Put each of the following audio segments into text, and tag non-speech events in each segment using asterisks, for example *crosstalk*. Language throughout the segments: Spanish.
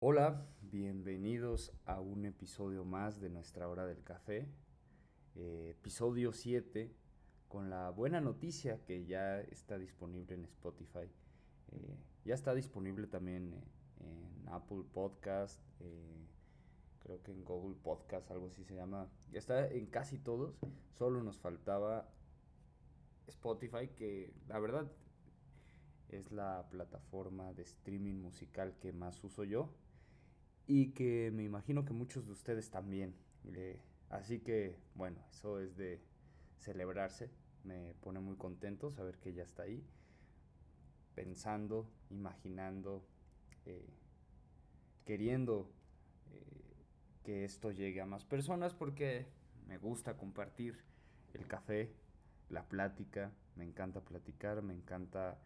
Hola, bienvenidos a un episodio más de nuestra hora del café, eh, episodio 7, con la buena noticia que ya está disponible en Spotify, eh, ya está disponible también eh, en Apple Podcast, creo que en Google Podcast, algo así se llama, ya está en casi todos, solo nos faltaba Spotify, que la verdad es la plataforma de streaming musical que más uso yo y que me imagino que muchos de ustedes también. así que, bueno, eso es de celebrarse. Me pone muy contento saber que ya está ahí, pensando, imaginando, eh, queriendo eh, que esto llegue a más personas porque me gusta compartir el café, la plática, me encanta platicar, me encanta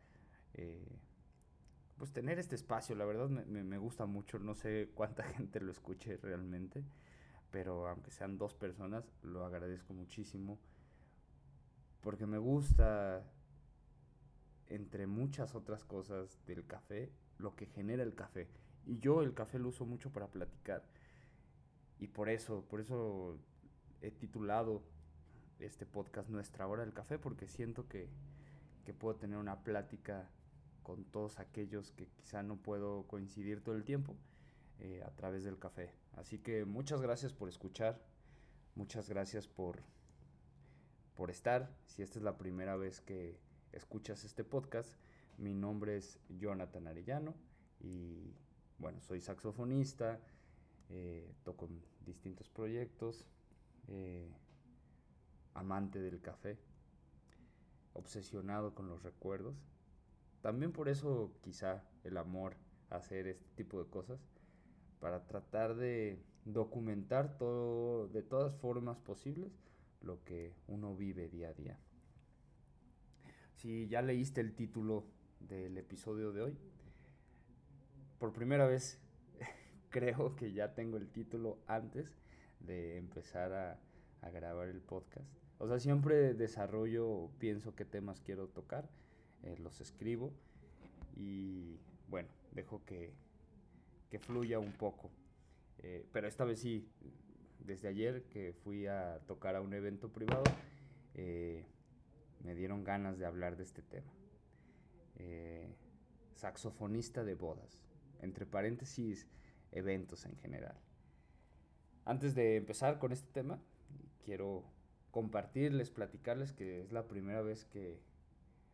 eh, pues tener este espacio, la verdad me, gusta mucho, no sé cuánta *laughs* gente lo escuche realmente, pero aunque sean dos personas, lo agradezco muchísimo, porque me gusta, entre muchas otras cosas del café, lo que genera el café. Y yo el café lo uso mucho para platicar. Y por eso, por eso he titulado este podcast Nuestra Hora del Café, porque siento que, que puedo tener una plática con todos aquellos que quizá no puedo coincidir todo el tiempo eh, a través del café. Así que muchas gracias por escuchar, muchas gracias por, por estar. Si esta es la primera vez que escuchas este podcast, mi nombre es Jonathan Arellano y bueno, soy saxofonista, eh, toco en distintos proyectos, eh, amante del café, obsesionado con los recuerdos también por eso quizá el amor hacer este tipo de cosas, para tratar de documentar todo de todas formas posibles lo que uno vive día a día. Si ya leíste el título del episodio de hoy, por primera vez *laughs* creo que ya tengo el título antes de empezar a, a grabar el podcast. O sea, siempre desarrollo, pienso qué temas quiero tocar eh, los escribo y bueno, dejo que, que fluya un poco. Eh, pero esta vez sí, desde ayer que fui a tocar a un evento privado, eh, me dieron ganas de hablar de este tema. saxofonista de bodas, entre paréntesis, eventos en general. Antes de empezar con este tema, quiero compartirles, platicarles que es la primera vez que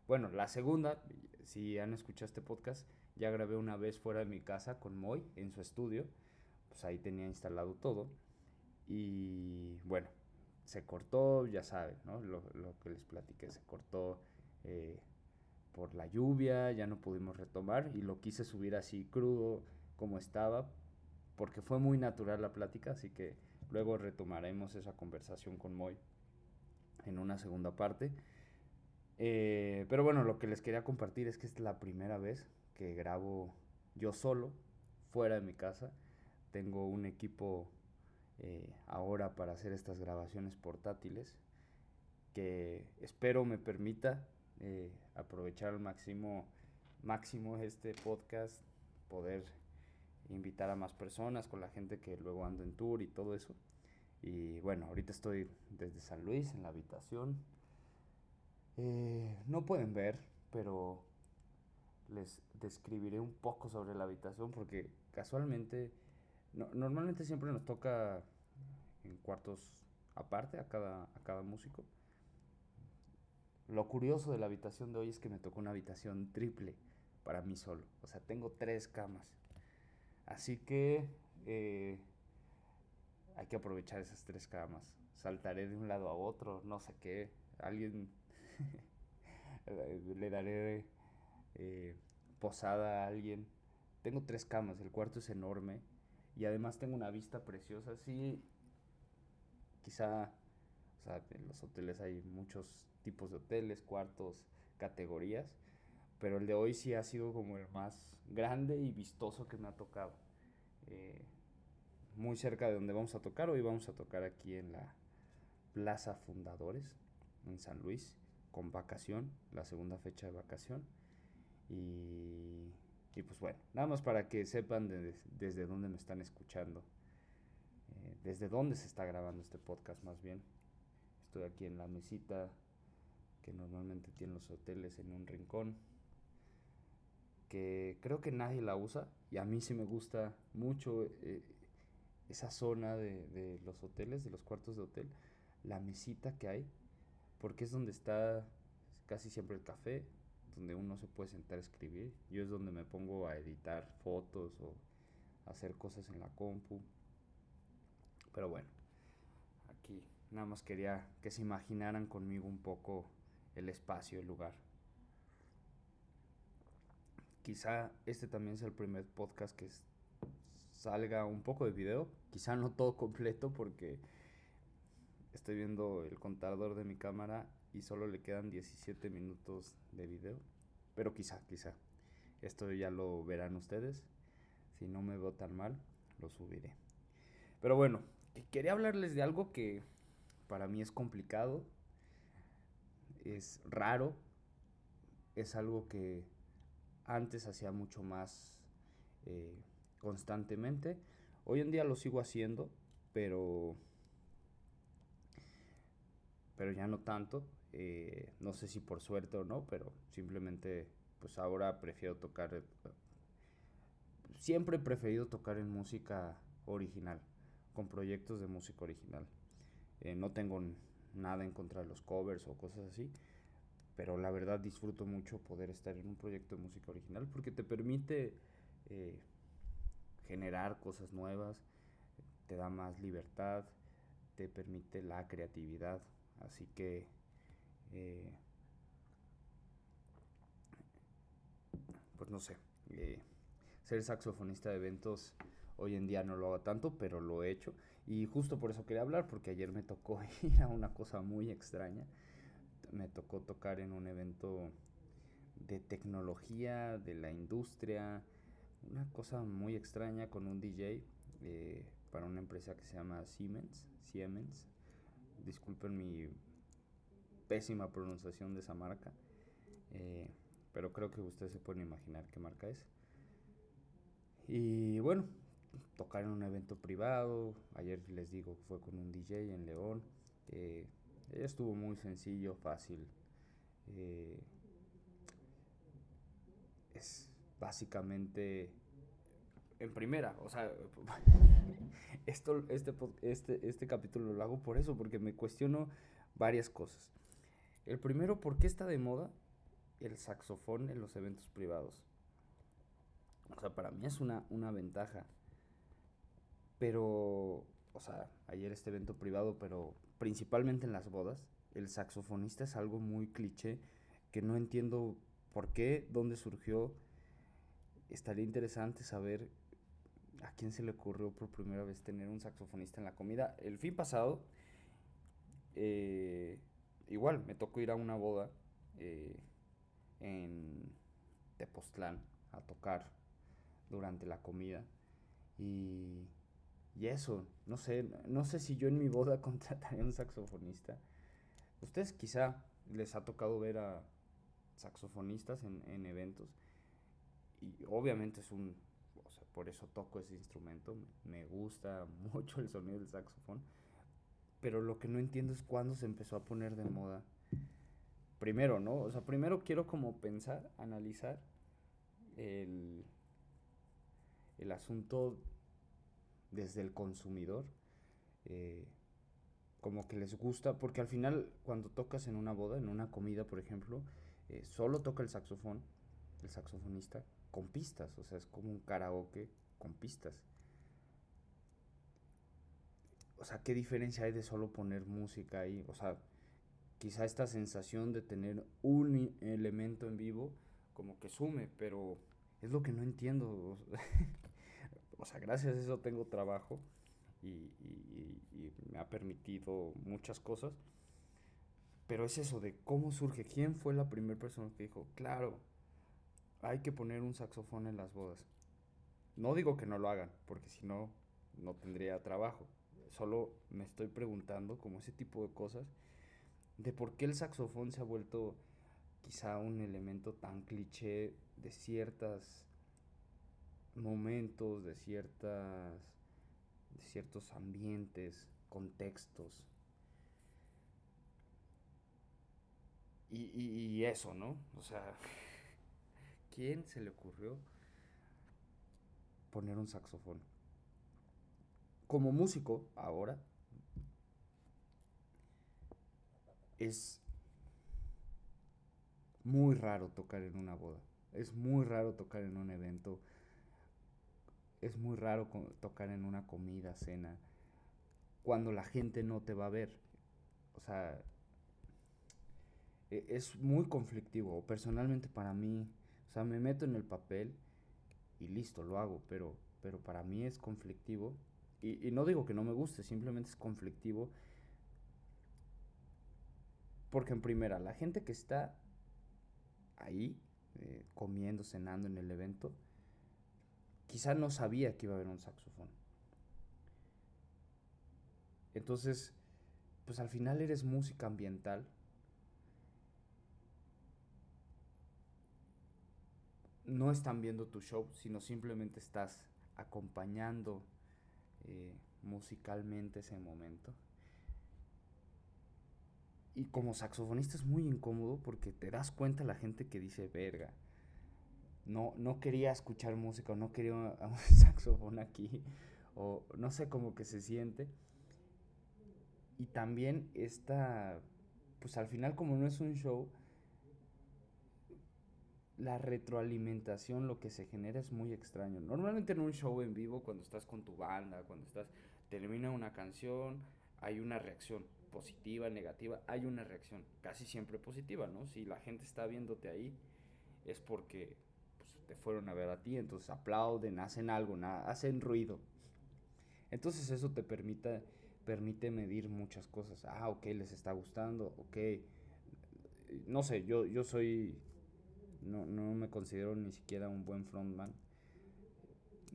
bueno, la segunda, si han escuchado este podcast, ya grabé una vez fuera de mi casa con Moy en su estudio. Pues ahí tenía instalado todo. Y bueno, se cortó, ya saben, ¿no? Lo, que les platiqué, se cortó eh, por la lluvia, ya no pudimos retomar y lo quise subir así crudo como estaba, porque fue muy natural la plática, así que luego retomaremos esa conversación con Moy en una segunda parte. Eh, pero bueno, lo que les quería compartir es que es la primera vez que grabo yo solo, fuera de mi casa. Tengo un equipo eh, ahora para hacer estas grabaciones portátiles que espero me permita eh, aprovechar al máximo, máximo este podcast, poder invitar a más personas con la gente que luego ando en tour y todo eso. Y bueno, ahorita estoy desde San Luis en la habitación eh, no pueden ver, pero les describiré un poco sobre la habitación porque casualmente, normalmente siempre nos toca en cuartos aparte a cada, a cada músico. Lo curioso de la habitación de hoy es que me tocó una habitación triple para mí solo. O sea, tengo tres camas. Así que eh, hay que aprovechar esas tres camas. Saltaré de un lado a otro, no sé qué. Alguien *laughs* le daré eh, posada a alguien. Tengo tres camas, el cuarto es enorme y además tengo una vista preciosa. Sí, quizá, o sea, en los hoteles hay muchos tipos de hoteles, cuartos, categorías, pero el de hoy sí ha sido como el más grande y vistoso que me ha tocado. Eh, muy cerca de donde vamos a tocar, hoy vamos a tocar aquí en la Plaza Fundadores, en San Luis con vacación, la segunda fecha de vacación. Y Y pues bueno, nada más para que sepan desde dónde me están escuchando, eh, desde dónde se está grabando este podcast más bien. Estoy aquí en la mesita que normalmente tienen los hoteles en un rincón, que creo que nadie la usa y a mí sí me gusta mucho eh, esa zona de, de los hoteles, de los cuartos de hotel, la mesita que hay, porque es donde está casi siempre el café, donde uno se puede sentar a escribir. Yo es donde me pongo a editar fotos o hacer cosas en la compu. Pero bueno, aquí nada más quería que se imaginaran conmigo un poco el espacio, el lugar. Quizá este también sea el primer podcast que salga un poco de video, quizá no todo completo porque estoy viendo el contador de mi cámara y solo le quedan 17 minutos de video. Pero quizá, quizá. Esto ya lo verán ustedes. Si no me veo tan mal, lo subiré. Pero bueno, quería hablarles de algo que para mí es complicado, es raro, es algo que antes hacía mucho más eh, constantemente. Hoy en día lo sigo haciendo, pero pero ya no tanto. Eh, no sé si por suerte o no, pero simplemente pues ahora prefiero tocar... Eh, siempre he preferido tocar en música original, con proyectos de música original. Eh, no tengo nada en contra de los covers o cosas así, pero la verdad disfruto mucho poder estar en un proyecto de música original porque te permite generar cosas nuevas, te da más libertad, te permite la creatividad, así que eh, pues no sé, eh, ser saxofonista de eventos hoy en día no lo hago tanto, pero lo he hecho. Y justo por eso quería hablar, porque ayer me tocó *laughs* ir a una cosa muy extraña. Me tocó tocar en un evento de tecnología, de la industria, una cosa muy extraña con un DJ eh, para una empresa que se llama Siemens. Siemens. Disculpen mi pésima pronunciación de esa marca. Eh, pero creo que ustedes se pueden imaginar qué marca es. Y bueno, tocar en un evento privado. Ayer les digo que fue con un DJ en León. estuvo muy sencillo, fácil. Eh, es básicamente en primera, o sea, *laughs* esto, este, este, este capítulo lo hago por eso, porque me cuestiono varias cosas. El primero, ¿por qué está de moda el saxofón en los eventos privados? O sea, para mí es una, una ventaja. Pero, o sea, ayer este evento privado, pero principalmente en las bodas, el saxofonista es algo muy cliché que no entiendo por qué, dónde surgió. Estaría interesante saber a quién se le ocurrió por primera vez tener un saxofonista en la comida. El fin pasado, eh, igual me tocó ir a una boda eh, en Tepoztlán a tocar durante la comida y, y eso, no sé, no sé si yo en mi boda *laughs* contrataría un saxofonista. Ustedes quizá les ha tocado ver a saxofonistas en, en eventos y obviamente es un, o sea, por eso toco ese instrumento, me gusta *laughs* mucho el sonido del saxofón pero lo que no entiendo es cuándo se empezó a poner de moda. Primero, ¿no? O sea, primero quiero como pensar, analizar el, el asunto desde el consumidor. Eh, como que les gusta, porque al final cuando tocas en una boda, en una comida, por ejemplo, eh, solo toca el saxofón, el saxofonista, con pistas, o sea, es como un karaoke con pistas o sea, ¿qué diferencia hay de solo poner música ahí? O sea, quizá esta sensación de tener un elemento en vivo como que sume, pero es lo que no entiendo. o sea, *laughs* gracias a eso tengo trabajo y, me ha permitido muchas cosas. Pero es eso de cómo surge, quién fue la primera persona que dijo, claro, hay que poner un saxofón en las bodas. No digo que no lo hagan, porque si no, no tendría trabajo solo me estoy preguntando como ese tipo de cosas de por qué el saxofón se ha vuelto quizá un elemento tan cliché de ciertas momentos, de ciertas de ciertos ambientes, contextos. Y, y, eso, ¿no? O sea, ¿quién se le ocurrió poner un saxofón? Como músico, ahora, es muy raro tocar en una boda. Es muy raro tocar en un evento. Es muy raro tocar en una comida, cena, cuando la gente no te va a ver. O sea, e, es muy conflictivo. Personalmente para mí, o sea, me meto en el papel y listo, lo hago, pero, pero para mí es conflictivo. Y, y no digo que no me guste, simplemente es conflictivo. Porque en primera, la gente que está ahí, eh, comiendo, cenando en el evento, quizá no sabía que iba a haber un saxofón. Entonces, pues al final eres música ambiental. No están viendo tu show, sino simplemente estás acompañando eh, musicalmente ese momento. Y como saxofonista es muy incómodo porque te das cuenta la gente que dice verga. No, no quería escuchar música o no quería un, *laughs* saxofón aquí. O no sé cómo que se siente. Y también esta, pues al final como no es un show, la retroalimentación, lo que se genera es muy extraño. Normalmente en un show en vivo, cuando estás con tu banda, cuando estás, termina una canción, hay una reacción positiva, negativa, hay una reacción, casi siempre positiva, ¿no? Si la gente está viéndote ahí, es porque pues, te fueron a ver a ti, entonces aplauden, hacen algo, hacen ruido. Entonces eso te permite, permite medir muchas cosas. Ah, ok, les está gustando, ok. No sé, yo, yo soy, no, no me considero ni siquiera un buen frontman.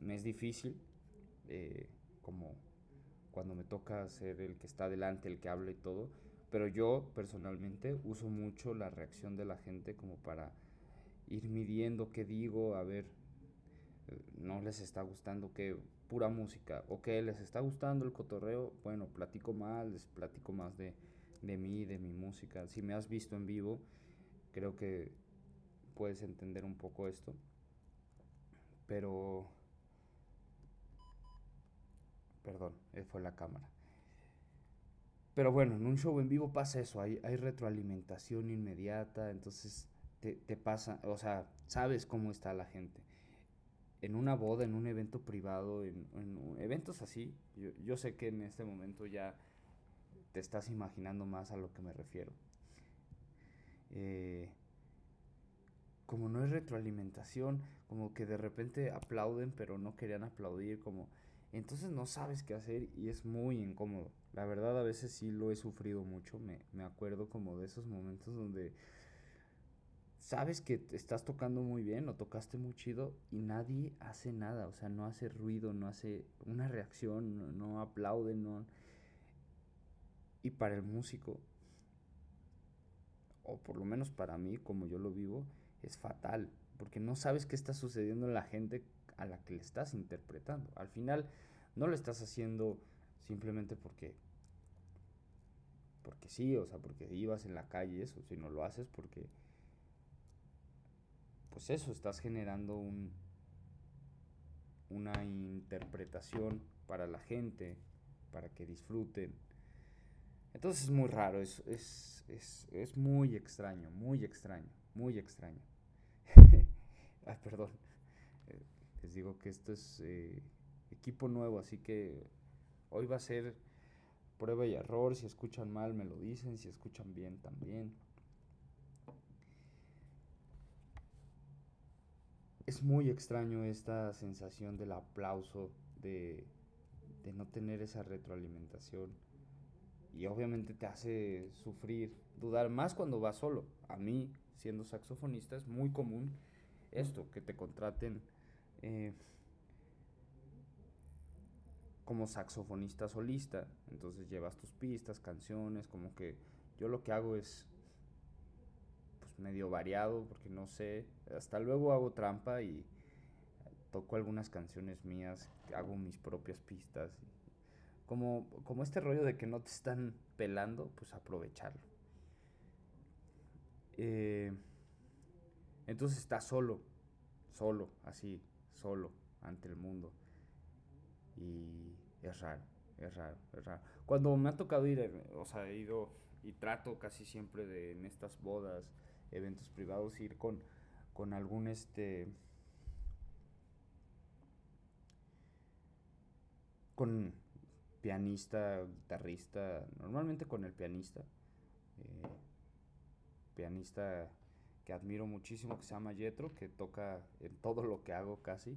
Me es difícil, eh, como cuando me toca ser el que está delante, el que habla y todo. Pero yo personalmente uso mucho la reacción de la gente como para ir midiendo qué digo, a ver, eh, no les está gustando que pura música, o que les está gustando el cotorreo, bueno, platico más, les platico más de, de mí, de mi música. Si me has visto en vivo, creo que puedes entender un poco esto. Pero Perdón, eh, fue la cámara. Pero bueno, en un show en vivo pasa eso, hay, retroalimentación inmediata, entonces te, pasa, o sea, sabes cómo está la gente. En una boda, en un evento privado, en, eventos así, yo, yo, sé que en este momento ya te estás imaginando más a lo que me refiero. Eh, como no es retroalimentación, como que de repente aplauden pero no querían aplaudir, como entonces no sabes qué hacer y es muy incómodo. La verdad a veces sí lo he sufrido mucho. Me, me acuerdo como de esos momentos donde sabes que estás tocando muy bien o tocaste muy chido y nadie hace nada. O sea, no hace ruido, no hace una reacción, no, no aplaude, no... Y para el músico, o por lo menos para mí, como yo lo vivo, es fatal. Porque no sabes qué está sucediendo en la gente a la que le estás interpretando. Al final no lo estás haciendo simplemente porque porque sí, o sea, porque ibas en la calle eso, sino lo haces porque pues eso, estás generando un una interpretación para la gente, para que disfruten. Entonces es muy raro, es, es, es, es muy extraño, muy extraño, muy extraño. Ay, *laughs* perdón les digo que esto es eh, equipo nuevo, así que hoy va a ser prueba y error. Si escuchan mal, me lo dicen. Si escuchan bien, también. Es muy extraño esta sensación del aplauso, de, de no tener esa retroalimentación. Y obviamente te hace sufrir, dudar más cuando vas solo. A mí, siendo saxofonista, es muy común esto, que te contraten eh, como saxofonista solista. Entonces llevas tus pistas, canciones, como que yo lo que hago es pues medio variado porque no sé, hasta luego hago trampa y toco algunas canciones mías, hago mis propias pistas. Como, como este rollo de que no te están pelando, pues aprovecharlo. Eh, entonces está solo, solo, así, solo ante el mundo. Y es raro, es raro, es raro. Cuando me ha tocado ir, eh, o sea, he ido y trato casi siempre de en estas bodas, eventos privados, ir con, con algún este... con pianista, guitarrista, normalmente con el pianista, eh, pianista que admiro muchísimo, que se llama Yetro, que toca en todo lo que hago casi.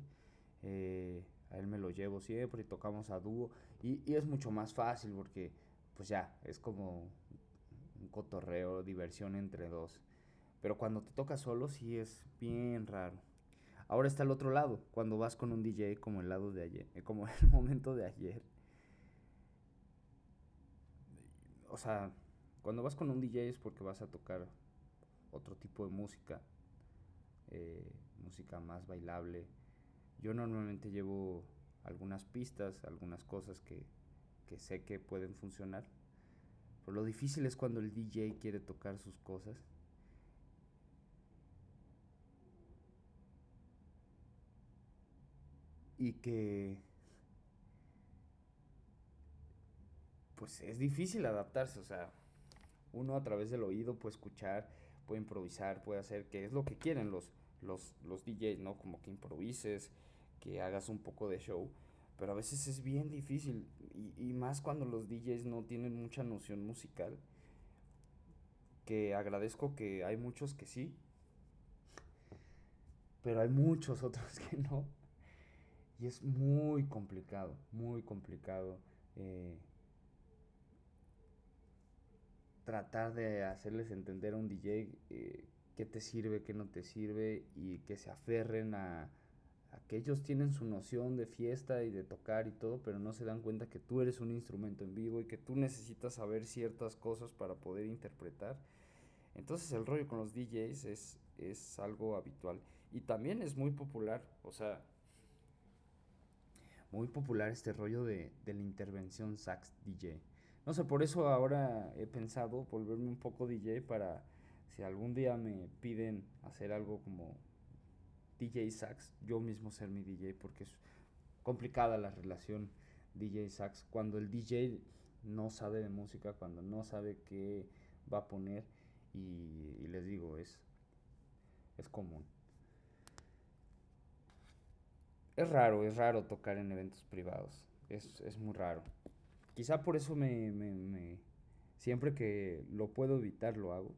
Eh, a él me lo llevo siempre y tocamos a dúo. Y, y, es mucho más fácil porque, pues ya, es como un cotorreo, diversión entre dos. Pero cuando te toca solo, sí es bien raro. Ahora está el otro lado, cuando vas con un DJ como el lado de ayer, eh, como *laughs* el momento de ayer. O sea, cuando vas con un DJ es porque vas a tocar otro tipo de música, eh, música más bailable. Yo normalmente llevo algunas pistas, algunas cosas que, que sé que pueden funcionar. Pero lo difícil es cuando el DJ quiere tocar sus cosas. Y que pues es difícil adaptarse, o sea, uno a través del oído puede escuchar puede improvisar, puede hacer, que es lo que quieren los, los, los DJs, ¿no? Como que improvises, que hagas un poco de show. Pero a veces es bien difícil, y, y más cuando los DJs no tienen mucha noción musical, que agradezco que hay muchos que sí, pero hay muchos otros *laughs* que no. Y es muy complicado, muy complicado. Eh, tratar de hacerles entender a un DJ eh, qué te sirve, qué no te sirve y que se aferren a, a, que ellos tienen su noción de fiesta y de tocar y todo, pero no se dan cuenta que tú eres un instrumento en vivo y que tú necesitas saber ciertas cosas para poder interpretar. Entonces el rollo con los DJs es, es algo habitual y también es muy popular, o sea, muy popular este rollo de, de la intervención sax DJ. No sé, por eso ahora he pensado volverme un poco DJ para si algún día me piden hacer algo como DJ sax, yo mismo ser mi DJ porque es complicada la relación DJ sax cuando el DJ no sabe de música, cuando no sabe qué va a poner y, les digo, es, es común. Es raro, es raro tocar en eventos privados, es, es muy raro. Quizá por eso me, Siempre que lo puedo evitar, lo hago.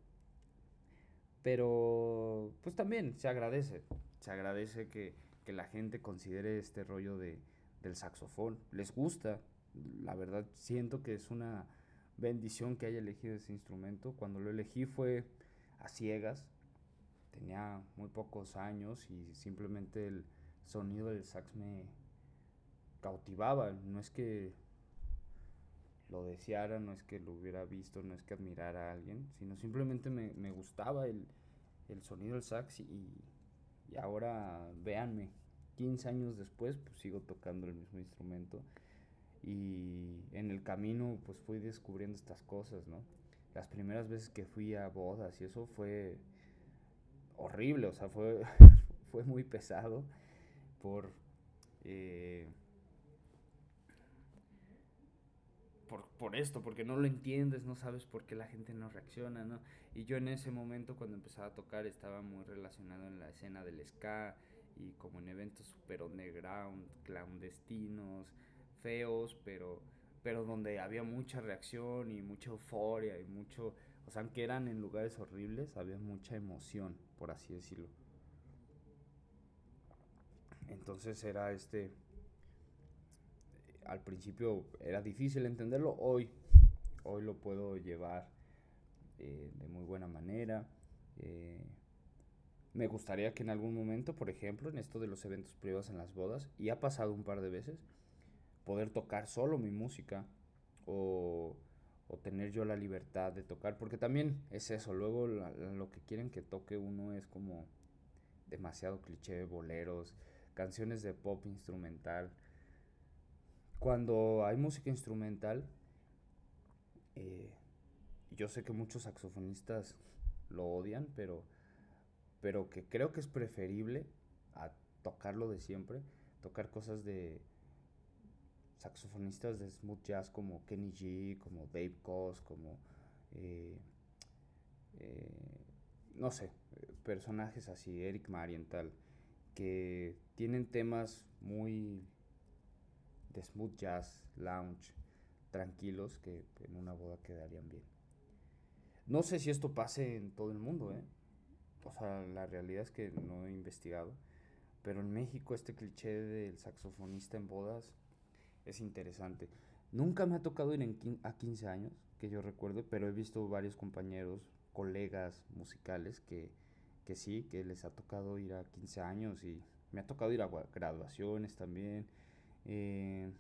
Pero, pues también se agradece. Se agradece que, que la gente considere este rollo de, del saxofón. Les gusta. La verdad, siento que es una bendición que haya elegido ese instrumento. Cuando lo elegí fue a ciegas. Tenía muy pocos años y simplemente el sonido del sax me cautivaba. No es que lo deseara, no es que lo hubiera visto, no es que admirara a alguien, sino simplemente me, me gustaba el, el, sonido del sax y, y, ahora véanme, 15 años después pues sigo tocando el mismo instrumento y en el camino pues fui descubriendo estas cosas, ¿no? Las primeras veces que fui a bodas y eso fue horrible, o sea, fue, *laughs* fue muy pesado por... Eh, por, por, esto, porque no lo entiendes, no sabes por qué la gente no reacciona, ¿no? Y yo en ese momento cuando empezaba a tocar estaba muy relacionado en la escena del ska y como en eventos super underground, clandestinos, feos, pero, pero donde había mucha reacción y mucha euforia y mucho, o sea, aunque eran en lugares horribles, había mucha emoción, por así decirlo. Entonces era este al principio era difícil entenderlo, hoy, hoy lo puedo llevar eh, de muy buena manera. Eh, me gustaría que en algún momento, por ejemplo, en esto de los eventos privados en las bodas, y ha pasado un par de veces, poder tocar solo mi música o, o tener yo la libertad de tocar, porque también es eso, luego la, lo que quieren que toque uno es como demasiado cliché, boleros, canciones de pop instrumental. Cuando hay música instrumental, eh, yo sé que muchos saxofonistas lo odian, pero, pero que creo que es preferible a tocarlo de siempre, tocar cosas de saxofonistas de smooth jazz como Kenny G, como Dave Koz, como eh, eh, no sé, personajes así, Eric Marienthal, que tienen temas muy de smooth jazz, lounge, tranquilos, que en una boda quedarían bien. No sé si esto pase en todo el mundo, ¿eh? O sea, la realidad es que no he investigado. Pero en México este cliché del saxofonista en bodas es interesante. Nunca me ha tocado ir en a 15 años, que yo recuerde, pero he visto varios compañeros, colegas musicales que, que sí, que les ha tocado ir a 15 años y me ha tocado ir a graduaciones también. Eh,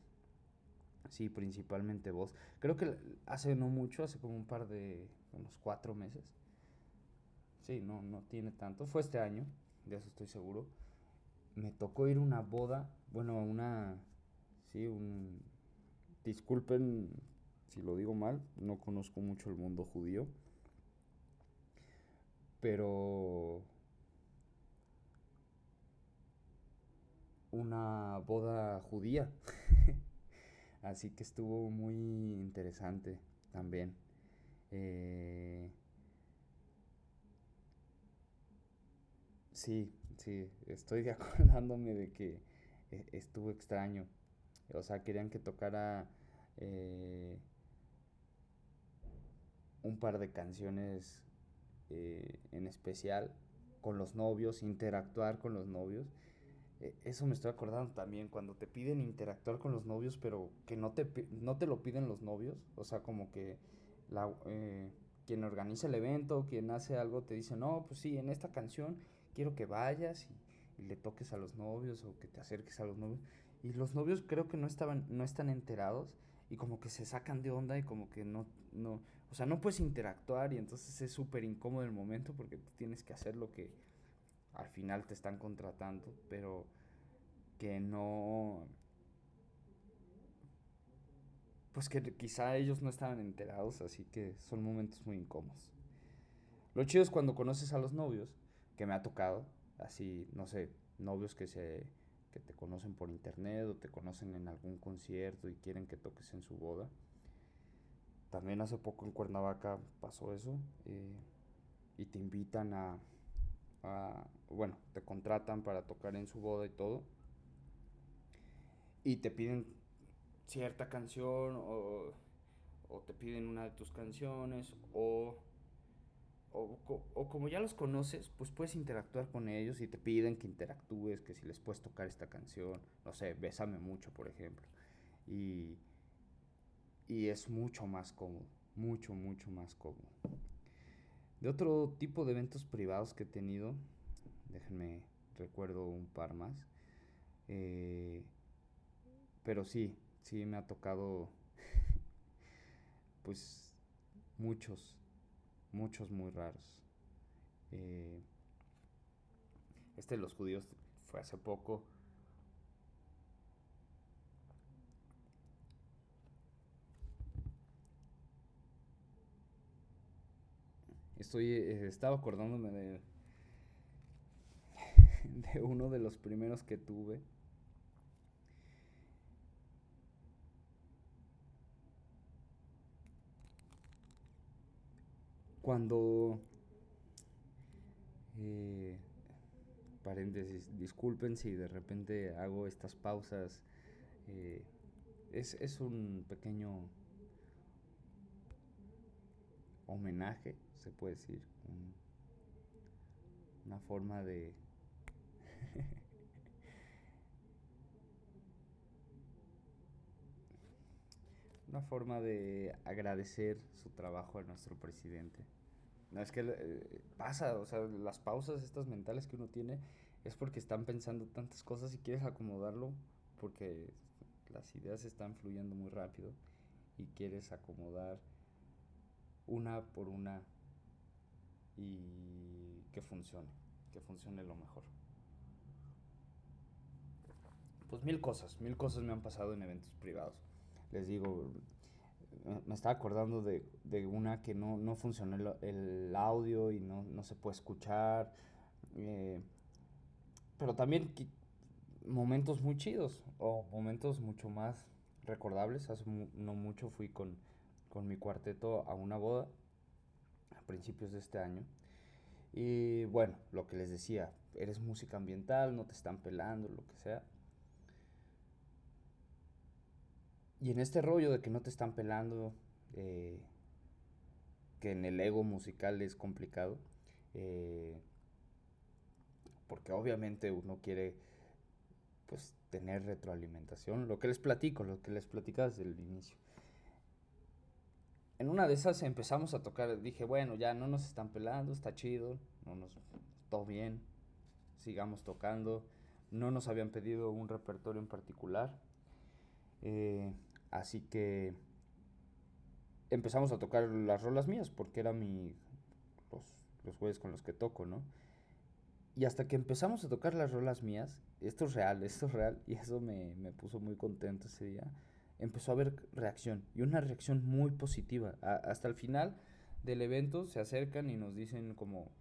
sí, principalmente voz. Creo que hace no mucho, hace como un par de, unos cuatro meses. Sí, no, no tiene tanto. Fue este año, de eso estoy seguro. Me tocó ir a una boda, bueno, a una, sí, un, disculpen si lo digo mal, no conozco mucho el mundo judío, pero una boda judía. *laughs* Así que estuvo muy interesante también. Eh, sí, sí, estoy *laughs* acordándome de que eh, estuvo extraño. O sea, querían que tocara eh, un par de canciones en especial con los novios, interactuar con los novios. Eso me estoy acordando también, cuando te piden interactuar con los novios, pero que no te, no te lo piden los novios. O sea, como que la, eh, quien organiza el evento, quien hace algo, te dice, no, pues sí, en esta canción quiero que vayas y, le toques a los novios o que te acerques a los novios. Y los novios creo que no estaban, no están enterados y como que se sacan de onda y como que no, no, o sea, no puedes interactuar y entonces es súper incómodo el momento porque tienes que hacer lo que al final te están contratando, pero que no, pues que quizá ellos no estaban enterados, así que son momentos muy incómodos. Lo chido es cuando conoces a los novios, que me ha tocado, así, no sé, novios que se que te conocen por internet o te conocen en algún concierto y quieren que toques en su boda. También hace poco en Cuernavaca pasó eso eh, y te invitan a, a, bueno, te contratan para tocar en su boda y todo. Y te piden cierta canción o, te piden una de tus canciones o, o, como ya los conoces, pues puedes interactuar con ellos y te piden que interactúes, que si les puedes tocar esta canción, no sé, Bésame mucho, por ejemplo. Y, y es mucho más cómodo, mucho, mucho más cómodo. De otro tipo de eventos privados que he tenido, déjenme recuerdo un par más. Eh, pero sí, sí me ha tocado *laughs* pues muchos, muchos muy raros. Eh, este de los judíos fue hace poco. Estoy, eh, estaba acordándome de, *laughs* de uno de los primeros que tuve cuando... Eh, paréntesis, disculpen si de repente hago estas pausas. Eh, es, es, un pequeño homenaje, se puede decir. una forma de... *laughs* una forma de agradecer su trabajo a nuestro presidente. No, es que eh, pasa, o sea, las pausas estas mentales que uno tiene es porque están pensando tantas cosas y quieres acomodarlo porque las ideas están fluyendo muy rápido y quieres acomodar una por una y que funcione, que funcione lo mejor. Pues mil cosas, mil cosas me han pasado en eventos privados. Les digo, me estaba acordando de, de una que no, no funcionó el, el, audio y no, no se puede escuchar. Eh, pero también momentos muy chidos o momentos mucho más recordables. Hace no mucho fui con, con mi cuarteto a una boda a principios de este año. Y bueno, lo que les decía, eres música ambiental, no te están pelando, lo que sea. Y en este rollo de que no te están pelando, eh, que en el ego musical es complicado, eh, porque obviamente uno quiere pues tener retroalimentación, lo que les platico, lo que les platicaba desde el inicio. En una de esas empezamos a tocar, dije, bueno, ya no nos están pelando, está chido, no nos, todo bien, sigamos tocando. No nos habían pedido un repertorio en particular. Eh, así que empezamos a tocar las rolas mías, porque era mi. los, los con los que toco, ¿no? Y hasta que empezamos a tocar las rolas mías, esto es real, *laughs* esto es real, y eso me, me puso muy contento ese día. Empezó a haber reacción, y una reacción muy positiva. hasta el final del evento se acercan y nos dicen como,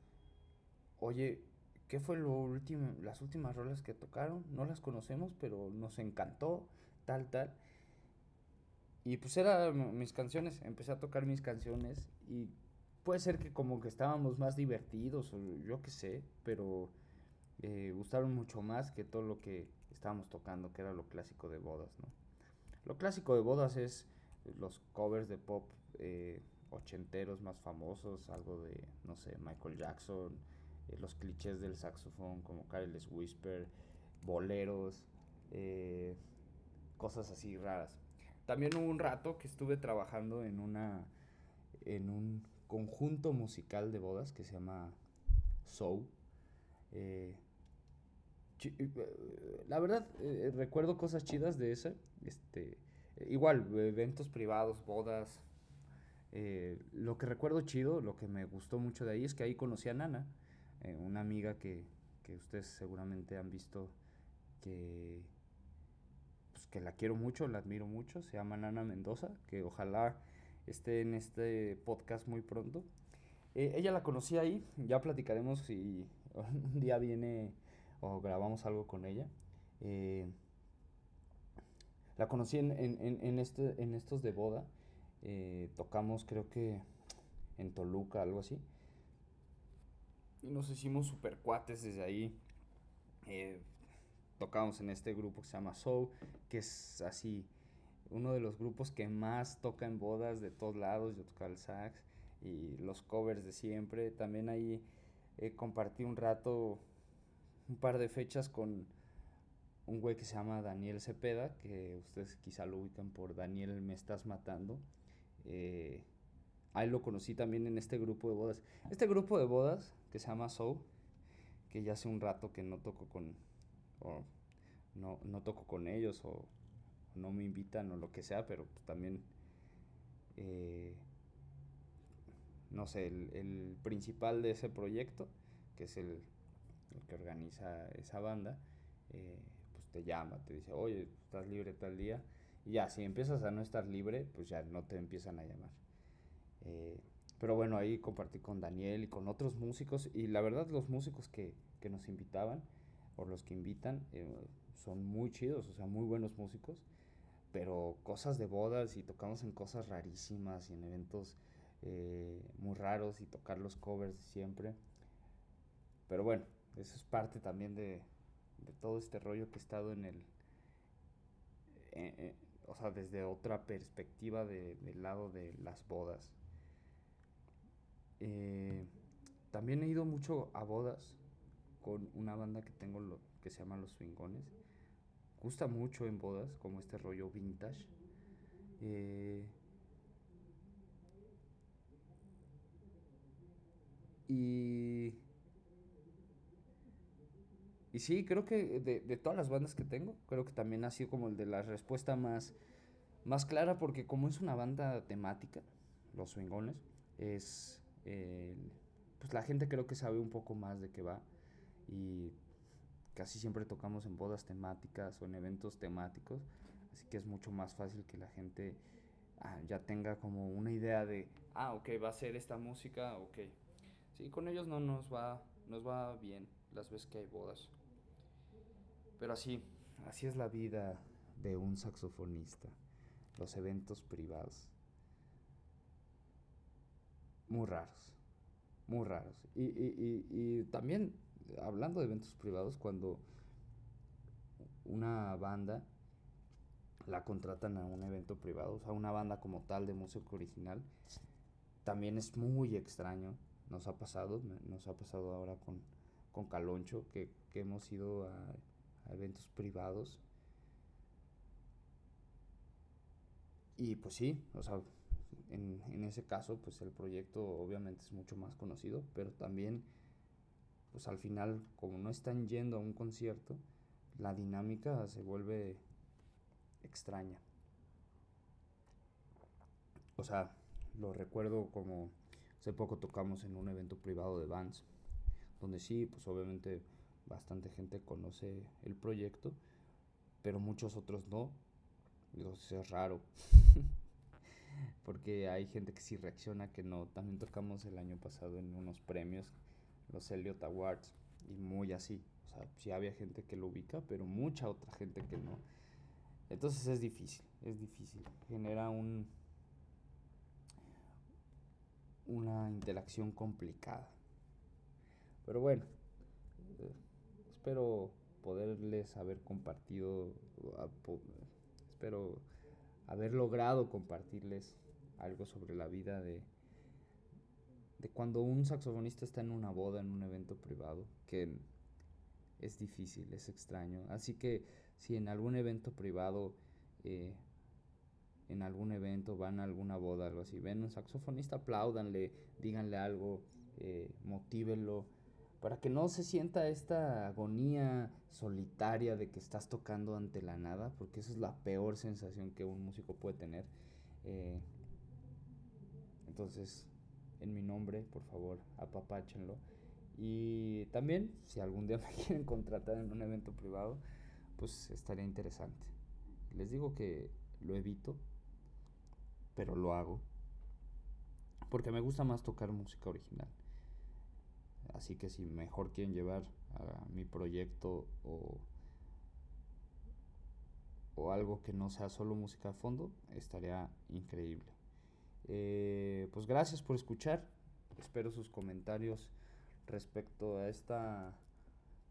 oye, ¿qué fue lo último, las últimas rolas que tocaron? No las conocemos, pero nos encantó, tal, tal. Y pues eran mis canciones, empecé a tocar mis canciones y puede ser que como que estábamos más divertidos o yo qué sé, pero eh, gustaron mucho más que todo lo que estábamos tocando, que era lo clásico de bodas, ¿no? Lo clásico de bodas es los covers de pop eh, ochenteros más famosos, algo de, no sé, Michael Jackson, eh, los clichés del saxofón como Careless Whisper, boleros, cosas así raras. También hubo un rato que estuve trabajando en una en un conjunto musical de bodas que se llama Soul. Eh, la verdad, recuerdo cosas chidas de ese. Este, igual, eventos privados, bodas. lo que recuerdo chido, lo que me gustó mucho de ahí es que ahí conocí a Nana. Eh, una amiga que, que, ustedes seguramente han visto que, pues, que la quiero mucho, la admiro mucho, se llama Nana Mendoza, que ojalá esté en este podcast muy pronto. Eh, ella la conocí ahí, ya platicaremos si un día viene o grabamos algo con ella. Eh, la conocí en, en, en, este, en estos de boda. tocamos creo que en Toluca, algo así. Y nos hicimos super cuates desde ahí. Eh, tocamos en este grupo que se llama Soul, que es así uno de los grupos que más toca en bodas de todos lados. Yo tocaba el sax y los covers de siempre. También ahí eh, compartí un rato, un par de fechas con un güey que se llama Daniel Cepeda, que ustedes quizá lo ubican por Daniel Me Estás Matando. Eh, ahí lo conocí también en este grupo de bodas. Este grupo de bodas que se llama Soul, que ya hace un rato que no toco con, o no, no toco con ellos o, no me invitan o lo que sea, pero pues también, eh, no sé, el, el, principal de ese proyecto, que es el, el que organiza esa banda, eh, pues te llama, te dice, oye, estás libre tal día, y ya, si empiezas a no estar libre, pues ya no te empiezan a llamar. Eh, pero bueno, ahí compartí con Daniel y con otros músicos y la verdad los músicos que, que nos invitaban o los que invitan eh, son muy chidos, o sea, muy buenos músicos, pero cosas de bodas y tocamos en cosas rarísimas y en eventos eh, muy raros y tocar los covers siempre. Pero bueno, eso es parte también de, todo este rollo que he estado en el... Eh, o sea, desde otra perspectiva de, del lado de las bodas. También he ido mucho a bodas con una banda que tengo lo, que se llama Los Swingones. Gusta mucho en bodas, como este rollo vintage. Eh, y. Y sí, creo que de, de, todas las bandas que tengo, creo que también ha sido como el de la respuesta más, más clara, porque como es una banda temática, Los Swingones, es pues la gente creo que sabe un poco más de qué va y casi siempre tocamos en bodas temáticas o en eventos temáticos, así que es mucho más fácil que la gente ah, ya tenga como una idea de, ah, ok, va a ser esta música, ok. Sí, con ellos no nos va, nos va bien las veces que hay bodas. Pero así, así es la vida de un saxofonista, los eventos privados. Muy raros, muy raros. Y, y, y, y también, hablando de eventos privados, cuando una banda la contratan a un evento privado, o sea, una banda como tal de música original, también es muy extraño. Nos ha pasado, nos ha pasado ahora con, con Caloncho, que, que hemos ido a, eventos privados. Y pues sí, o sea, en, en, ese caso, pues el proyecto obviamente es mucho más conocido, pero también, pues al final, como no están yendo a un concierto, la dinámica se vuelve extraña. O sea, lo recuerdo como hace poco tocamos en un evento privado de Vans, donde sí, pues obviamente bastante gente conoce el proyecto, pero muchos otros no. Entonces es raro. *laughs* Porque hay gente que sí reacciona, que no. También tocamos el año pasado en unos premios, los Elliot Awards, y muy así. O sea, sí había gente que lo ubica, pero mucha otra gente que no. Entonces es difícil, es difícil. Genera un una interacción complicada. Pero bueno, eh, espero poderles haber compartido, espero haber logrado compartirles algo sobre la vida de, de cuando un saxofonista está en una boda, en un evento privado, que es difícil, es extraño. Así que si en algún evento privado, eh, en algún evento, van a alguna boda, algo así, ven un saxofonista, apláudanle, díganle algo, eh, motívenlo, para que no se sienta esta agonía solitaria de que estás tocando ante la nada, porque esa es la peor sensación que un músico puede tener. Eh, entonces, en mi nombre, por favor, apapáchenlo. Y también, si algún día *laughs* me quieren contratar en un evento privado, pues estaría interesante. Les digo que lo evito, pero lo hago. Porque me gusta más tocar música original. Así que si mejor quieren llevar a mi proyecto o, o algo que no sea solo música a fondo, estaría increíble. Eh, pues gracias por escuchar. Espero sus comentarios respecto a esta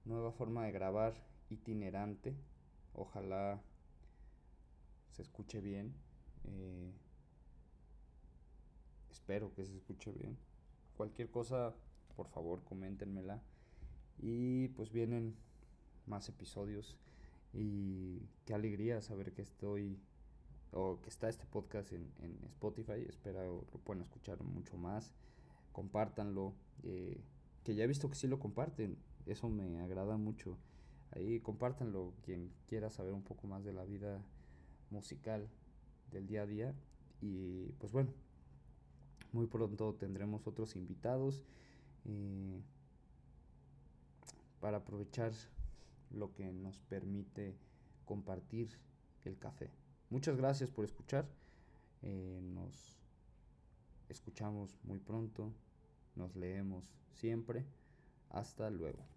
nueva forma de grabar itinerante. Ojalá se escuche bien. Eh, espero que se escuche bien. Cualquier cosa, por favor, coméntenmela. Y pues vienen más episodios. Y qué alegría saber que estoy o que está este podcast en, en Spotify. Espero lo puedan escuchar mucho más. Compártanlo. Eh, que ya he visto que sí lo comparten. Eso me agrada mucho. Ahí compártanlo quien quiera saber un poco más de la vida musical del día a día. Y pues bueno, muy pronto tendremos otros invitados eh, para aprovechar lo que nos permite compartir el café. Muchas gracias por escuchar. Eh, nos escuchamos muy pronto. Nos leemos siempre. Hasta luego.